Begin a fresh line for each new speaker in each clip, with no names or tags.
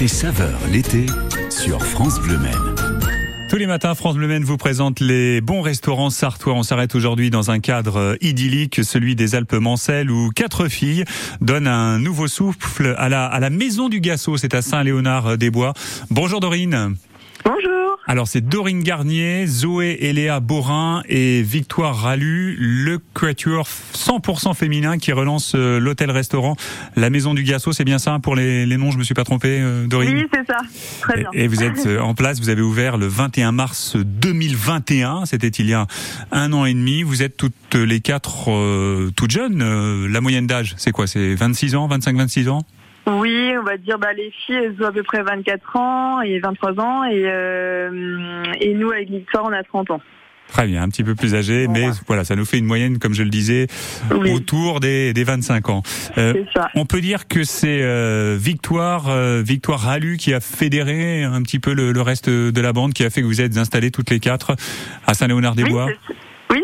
Côté saveur l'été sur France Bleu Maine.
Tous les matins, France Bleu Maine vous présente les bons restaurants sartois. On s'arrête aujourd'hui dans un cadre idyllique, celui des Alpes Mancelles, où quatre filles donnent un nouveau souffle à la, à la Maison du Gassot. C'est à Saint-Léonard-des-Bois. Bonjour Dorine.
Bonjour.
Alors c'est Dorine Garnier, Zoé et Léa Borin et Victoire Ralu, le quatuor 100% féminin qui relance euh, l'hôtel-restaurant La Maison du Gassot. C'est bien ça pour les, les noms, je me suis pas trompé, euh, Dorine
Oui, c'est ça. Très bien.
Et vous êtes euh, en place, vous avez ouvert le 21 mars 2021, c'était il y a un an et demi. Vous êtes toutes les quatre euh, toutes jeunes. La moyenne d'âge, c'est quoi C'est 26 ans, 25-26 ans?
Oui, on va dire bah, les filles, elles ont à peu près 24 ans et 23 ans et, euh, et nous avec Victoire, on a 30 ans.
Très bien, un petit peu plus âgé, mais
Voilà.
ça nous fait une moyenne, comme je le disais,
Oui.
autour des, des 25 ans. Euh, on peut dire que c'est euh, Victoire, euh, Victoire Ralu qui a fédéré un petit peu le, le reste de la bande, qui a fait que vous êtes installés toutes les quatre à Saint-Léonard-des-Bois.
Oui,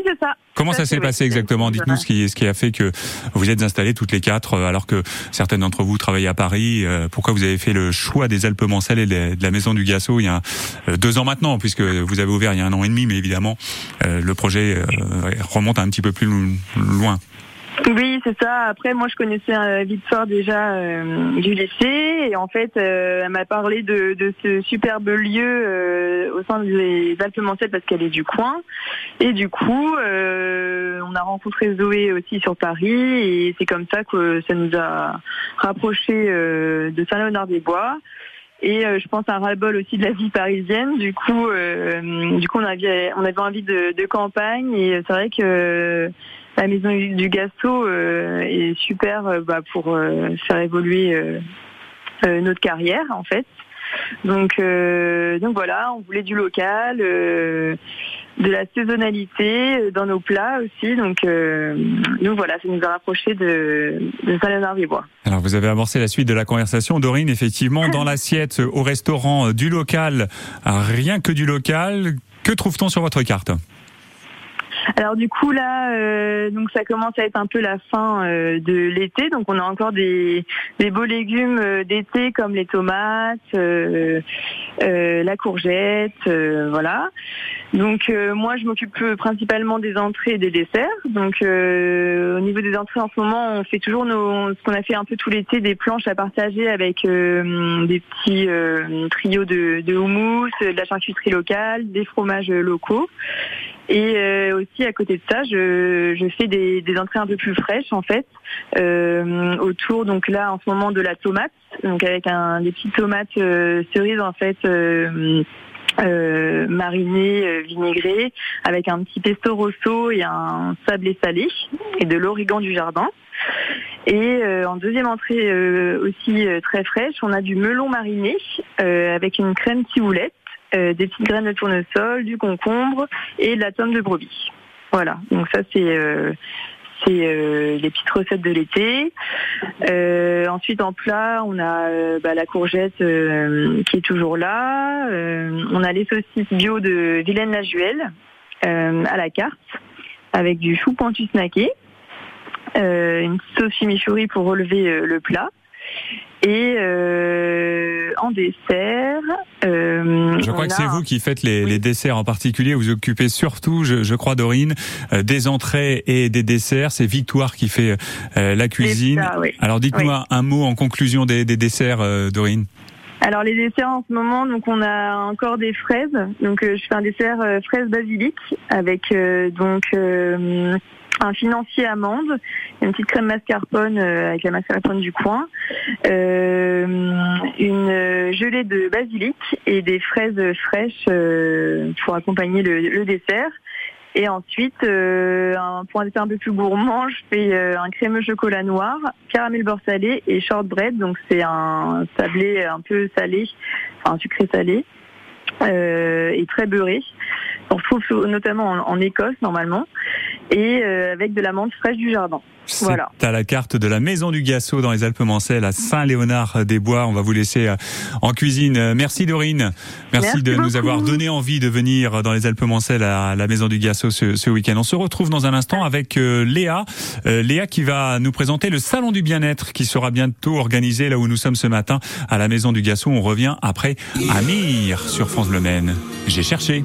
c'est- ça.
Comment ça
Ça,
s'est passé exactement Dites-nous ce qui, ce qui a fait que vous êtes installés toutes les quatre, euh, alors que certaines d'entre vous travaillent à Paris. Euh, Pourquoi vous avez fait le choix des Alpes Mancelles et de la Maison du Gassot il y a euh, deux ans maintenant, puisque vous avez ouvert il y a un an et demi, mais évidemment le projet remonte un petit peu plus loin.
C'est ça. Après, moi, je connaissais euh, Victoire déjà euh, du lycée et en fait, euh, elle m'a parlé de, ce superbe lieu au sein des Alpes Mancelles parce qu'elle est du coin. Et du coup, on a rencontré Zoé aussi sur Paris et c'est comme ça que ça nous a rapprochés de Saint-Léonard-des-Bois. Et euh, je pense à un ras-le-bol aussi de la vie parisienne. Du coup, euh, du coup, on avait, on avait envie de, de campagne et c'est vrai que la maison du Gasto euh, est super euh, bah, pour euh, faire évoluer euh, euh, notre carrière en fait. Donc, euh, donc voilà, on voulait du local, euh, de la saisonnalité euh, dans nos plats aussi. Donc, euh, nous voilà, ça nous a rapprochés de, de Saint-Léonard-des-Bois.
Alors vous avez amorcé la suite de la conversation, Dorine. Effectivement, dans l'assiette au restaurant euh, du local, ah, rien que du local, que trouve-t-on sur votre carte?
Alors du coup là, euh, donc ça commence à être un peu la fin euh, de l'été, donc on a encore des, beaux légumes euh, d'été comme les tomates, la courgette, voilà. Donc moi je m'occupe principalement des entrées et des desserts. Donc au niveau des entrées en ce moment, on fait toujours ce qu'on a fait un peu tout l'été, des planches à partager avec des petits trios de, de houmous, de la charcuterie locale, des fromages locaux. Et euh, aussi à côté de ça, je, je fais des, des entrées un peu plus fraîches en fait, euh, autour donc là en ce moment de la tomate, donc avec un des petites tomates euh, cerises en fait. Euh, euh, marinées, euh, vinaigrées, avec un petit pesto rosso et un sablé salé et de l'origan du jardin. Et euh, en deuxième entrée euh, aussi euh, très fraîche, on a du melon mariné avec une crème ciboulette, euh, des petites graines de tournesol, du concombre et de la tome de brebis. Voilà, donc ça c'est euh, euh, les petites recettes de l'été. Ensuite en plat, on a bah, la courgette qui est toujours là. On a les saucisses bio de Vilaine Lajuelle à la carte avec du chou pointu snacké, une sauce chimichurri pour relever le plat. Et euh, en dessert, euh,
Je crois que c'est vous qui faites les,
Oui.
les desserts en particulier. Vous occupez surtout, je, je crois, Dorine, euh, des entrées et des desserts. C'est Victoire qui fait euh, la cuisine.
ça, oui.
Alors dites-nous
Oui.
un, mot en conclusion des, des desserts, euh, Dorine.
Alors les desserts en ce moment, donc on a encore des fraises. Donc euh, je fais un dessert euh, fraise basilic avec euh, donc euh, un financier amande, une petite crème mascarpone euh, avec la mascarpone du coin, euh, une gelée de basilic et des fraises fraîches euh, pour accompagner le, dessert. Et ensuite, un, pour un dessert un peu plus gourmand, je fais un crémeux chocolat noir, caramel beurre salé et shortbread. Donc c'est un sablé un peu salé, enfin sucré salé euh, et très beurré. On retrouve notamment en, Écosse normalement. et avec de la menthe fraîche du jardin. Voilà.
à la carte de la Maison du Gasso dans les Alpes-Mancelles à Saint-Léonard-des-Bois. On va vous laisser en cuisine. Merci Dorine. Merci, de nous avoir donné envie de venir dans les Alpes-Mancelles à la Maison du Gasso ce, ce week-end. On se retrouve dans un instant avec Léa. Léa qui va nous présenter le Salon du Bien-être qui sera bientôt organisé là où nous sommes ce matin à la Maison du Gasso. On revient après Amir sur France Bleu Maine. J'ai cherché.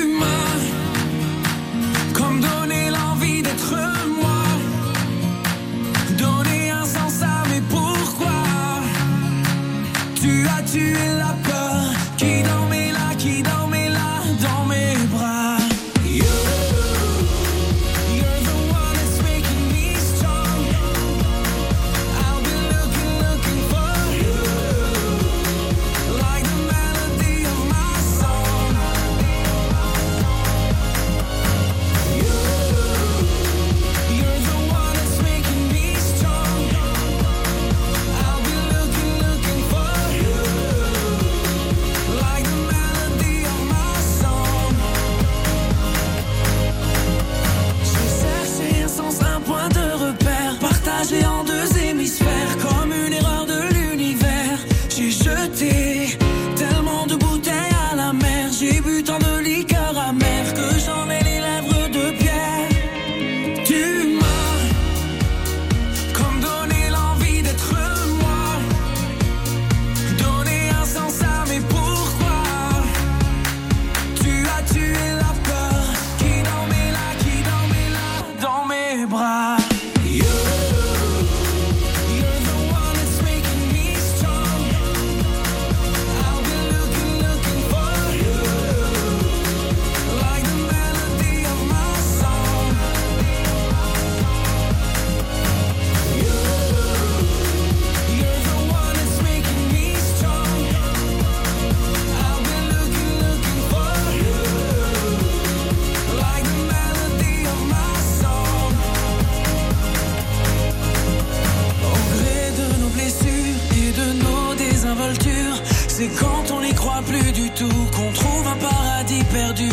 c'est quand on n'y croit plus du tout qu'on trouve un paradis perdu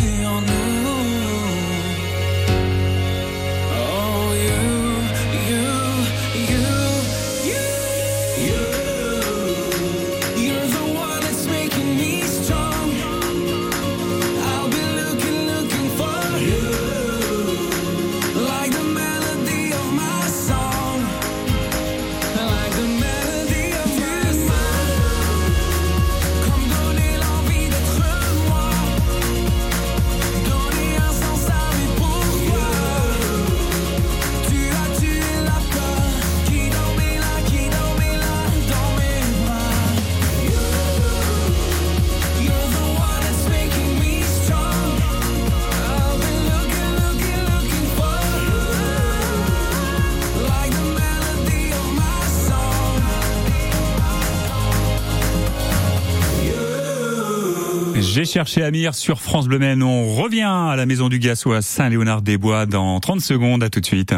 J'ai cherché Amir sur France Bleu. On revient à la Maison du Gasso à Saint-Léonard-des-Bois dans 30 secondes. À tout de suite.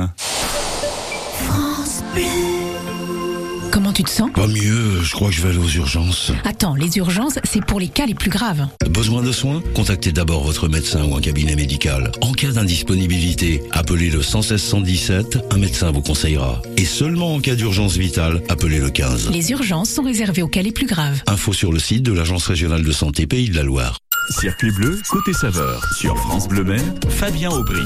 Comment tu te sens
Pas mieux, je crois que je vais aller aux urgences.
Attends, les urgences, c'est pour les cas les plus graves.
Besoin de soins Contactez d'abord votre médecin ou un cabinet médical. En cas d'indisponibilité, appelez le 116 117, un médecin vous conseillera. Et seulement en cas d'urgence vitale, appelez le 15.
Les urgences sont réservées aux cas les plus graves.
Info sur le site de l'Agence régionale de santé Pays de la Loire.
Circuit bleu, côté saveur. Sur France Bleu Fabien Aubry.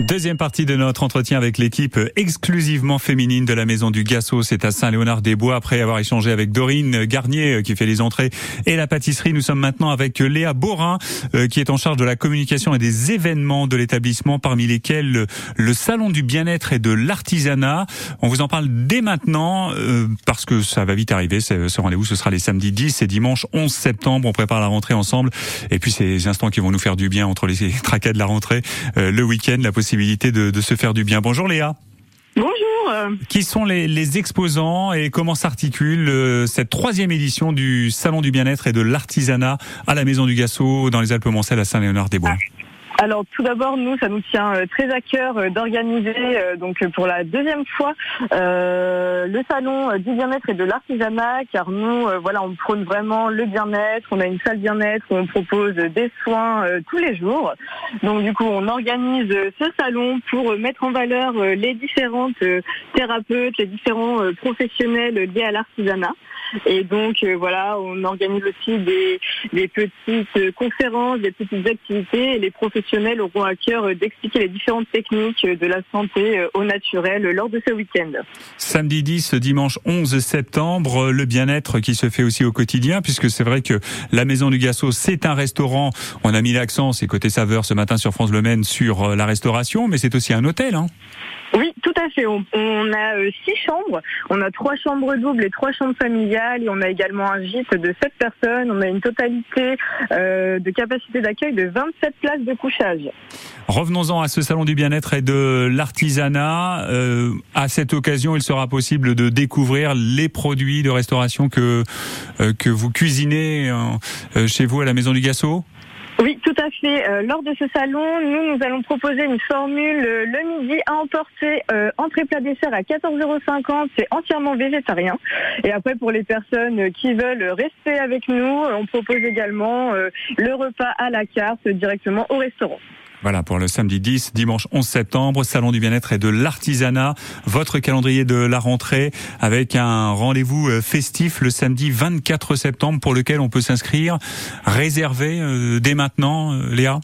Deuxième partie de notre entretien avec l'équipe exclusivement féminine de la Maison du Gasso. C'est à Saint-Léonard-des-Bois. Après avoir échangé avec Dorine Garnier, euh, qui fait les entrées et la pâtisserie, nous sommes maintenant avec Léa Borin, euh, qui est en charge de la communication et des événements de l'établissement, parmi lesquels le, salon du bien-être et de l'artisanat. On vous en parle dès maintenant, euh, parce que ça va vite arriver. Ce rendez-vous, ce sera les samedis 10 et dimanche 11 septembre. On prépare la rentrée ensemble. Et puis, ces instants qui vont nous faire du bien entre les tracas de la rentrée, euh, le week-end, la possibilité de, de se faire du bien. Bonjour Léa.
Bonjour.
Qui sont les, les exposants et comment s'articule euh, cette troisième édition du Salon du bien-être et de l'artisanat à la Maison du Gassot dans les Alpes-Mancelles à Saint-Léonard-des-Bois?
Alors tout d'abord, nous, ça nous tient euh, très à cœur euh, d'organiser euh, donc pour la deuxième fois le salon du bien-être et de l'artisanat, car nous, voilà, on prône vraiment le bien-être. On a une salle bien-être où on propose des soins tous les jours. Donc du coup, on organise ce salon pour mettre en valeur les différentes thérapeutes, les différents professionnels liés à l'artisanat. Et donc euh, voilà, on organise aussi des, des petites conférences, des petites activités. Et les professionnels auront à cœur d'expliquer les différentes techniques de la santé au naturel lors de ce week-end.
Samedi 10, dimanche 11 septembre, le bien-être qui se fait aussi au quotidien, puisque c'est vrai que la Maison du Gassot, c'est un restaurant. On a mis l'accent, c'est côté saveur ce matin sur France Le Maine, sur euh, la restauration, mais c'est aussi un hôtel. Hein.
Oui, On, a euh, six chambres. On a trois chambres doubles et trois chambres familiales. On a également un gîte de sept personnes. On a une totalité euh, de capacité d'accueil de 27 places de couchage.
Revenons-en à ce salon du bien-être et de l'artisanat. Euh, à cette occasion, il sera possible de découvrir les produits de restauration que que vous cuisinez chez vous à la Maison du Gassot?
Oui, tout à fait. Euh, lors de ce salon, nous, nous allons proposer une formule euh, le midi à emporter euh, entrée plat dessert à 14,50€. C'est entièrement végétarien. Et après, pour les personnes qui veulent rester avec nous, on propose également euh, le repas à la carte directement au restaurant.
Voilà pour le samedi 10, dimanche 11 septembre, salon du bien-être et de l'artisanat. Votre calendrier de la rentrée avec un rendez-vous euh, festif le samedi 24 septembre pour lequel on peut s'inscrire, réservé euh, dès maintenant, euh, Léa.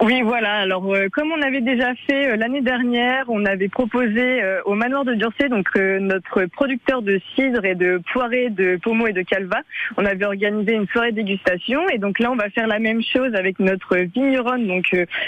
Oui, voilà. Alors, euh, comme on avait déjà fait euh, l'année dernière, on avait proposé euh, au manoir de Durcé, donc notre producteur de cidre et de poirée, de pommeau et de calva, on avait organisé une soirée dégustation. Et donc là, on va faire la même chose avec notre vigneronne, donc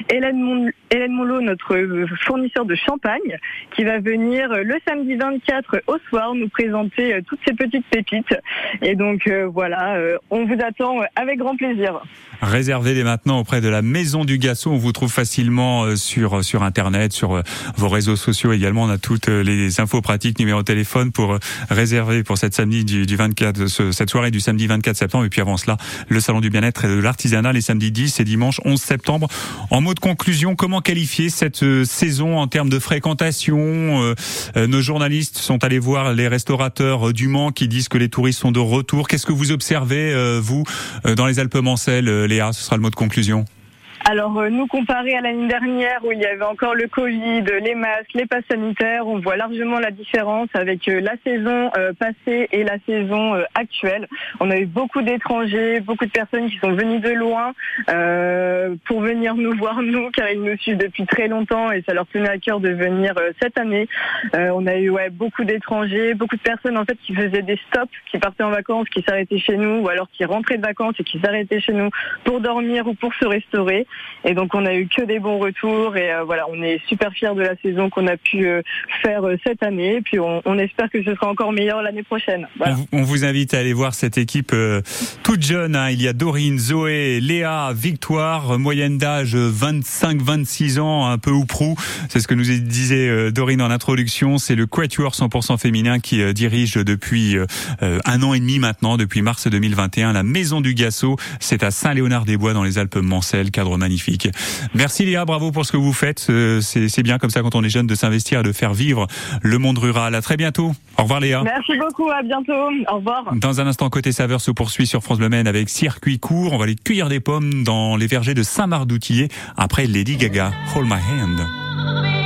Hélène, Mon Hélène Monlot, notre fournisseur de champagne, qui va venir le samedi 24 au soir nous présenter toutes ces petites pépites. Et donc voilà, on vous attend avec grand plaisir.
Réservez dès maintenant auprès de la Maison du On vous trouve facilement euh, sur sur internet, sur euh, vos réseaux sociaux également. On a toutes euh, les infos pratiques, numéro de téléphone pour euh, réserver pour cette samedi du, du 24, ce- cette soirée du samedi 24 septembre. Et puis avant cela, le salon du bien-être et de l'artisanat les samedis 10 et dimanche 11 septembre. En mot de conclusion, comment qualifier cette euh, saison en termes de fréquentation Euh, euh, Nos journalistes sont allés voir les restaurateurs euh, du Mans qui disent que les touristes sont de retour. Qu'est-ce que vous observez euh, vous euh, dans les Alpes-Mancelles, euh, Léa? Ce sera le mot de conclusion.
Alors euh, nous, comparé à l'année dernière où il y avait encore le Covid, les masques, les passes sanitaires, on voit largement la différence avec euh, la saison euh, passée et la saison actuelle. On a eu beaucoup d'étrangers, beaucoup de personnes qui sont venues de loin pour venir nous voir nous, car ils nous suivent depuis très longtemps et ça leur tenait à cœur de venir cette année. On a eu ouais, beaucoup d'étrangers, beaucoup de personnes en fait qui faisaient des stops, qui partaient en vacances, qui s'arrêtaient chez nous, ou alors qui rentraient de vacances et qui s'arrêtaient chez nous pour dormir ou pour se restaurer. Et donc on a eu que des bons retours et euh, voilà, on est super fiers de la saison qu'on a pu euh, faire euh, cette année. Et puis on, on espère que ce sera encore meilleur l'année prochaine. Voilà.
On, vous- invite à aller voir cette équipe euh, toute jeune. hein. Il y a Dorine, Zoé, Léa, Victoire, moyenne d'âge 25-26 ans, un peu ou prou. C'est ce que nous disait Dorine en introduction. C'est le Quatuor 100% féminin qui dirige depuis un an et demi maintenant, depuis mars 2021, la Maison du Gassot. C'est à Saint-Léonard-des-Bois dans les Alpes-Mancelles, cadre magnifique. Merci Léa, bravo pour ce que vous faites. Euh, C'est bien comme ça quand on est jeune de s'investir et de faire vivre le monde rural. À très bientôt. Au revoir Léa.
Merci beaucoup, à bientôt. Au revoir.
Dans un instant, côté saveur se poursuit sur France Bleu Maine avec circuit court. On va aller cueillir des pommes dans les vergers de Saint-Marc d'Outillier après Lady Gaga. Hold my hand.